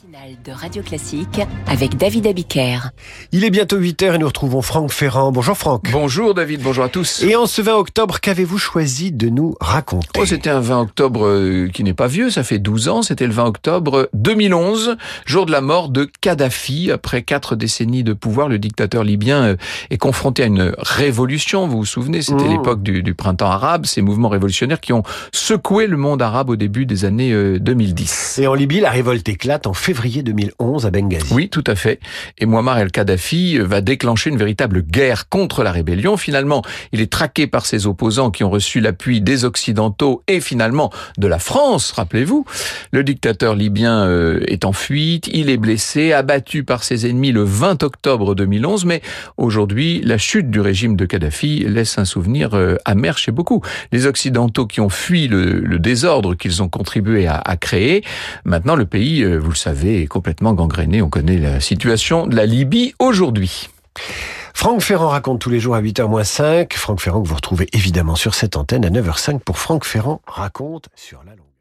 matinale de Radio Classique avec David Abiker. Il est bientôt 8h et nous retrouvons Franck Ferrand. Bonjour Franck. Bonjour David, bonjour à tous. Et en ce 20 octobre, qu'avez-vous choisi de nous raconter? Oh, c'était un 20 octobre euh, qui n'est pas vieux, ça fait 12 ans, c'était le 20 octobre 2011, jour de la mort de Kadhafi. Après quatre décennies de pouvoir, le dictateur libyen euh, est confronté à une révolution, vous vous souvenez, c'était Mmh. l'époque du, du printemps arabe, ces mouvements révolutionnaires qui ont secoué le monde arabe au début des années euh, 2010. Et en Libye, la révolte éclate en février 2011 à Benghazi. Oui, tout à fait. Et Muammar el-Kadhafi va déclencher une véritable guerre contre la rébellion. Finalement, il est traqué par ses opposants qui ont reçu l'appui des Occidentaux et finalement de la France, rappelez-vous. Le dictateur libyen euh, est en fuite, il est blessé, abattu par ses ennemis le 20 octobre 2011, mais aujourd'hui, la chute du régime de Kadhafi laisse un souvenir euh, amer chez beaucoup. Les Occidentaux qui ont fui le, désordre qu'ils ont contribué à, à créer, maintenant le pays, euh, vous le savez, complètement gangréné. On connaît la situation de la Libye aujourd'hui. Franck Ferrand raconte tous les jours à 8h-5. Franck Ferrand que vous retrouvez évidemment sur cette antenne à 9h05 pour Franck Ferrand raconte sur la loi.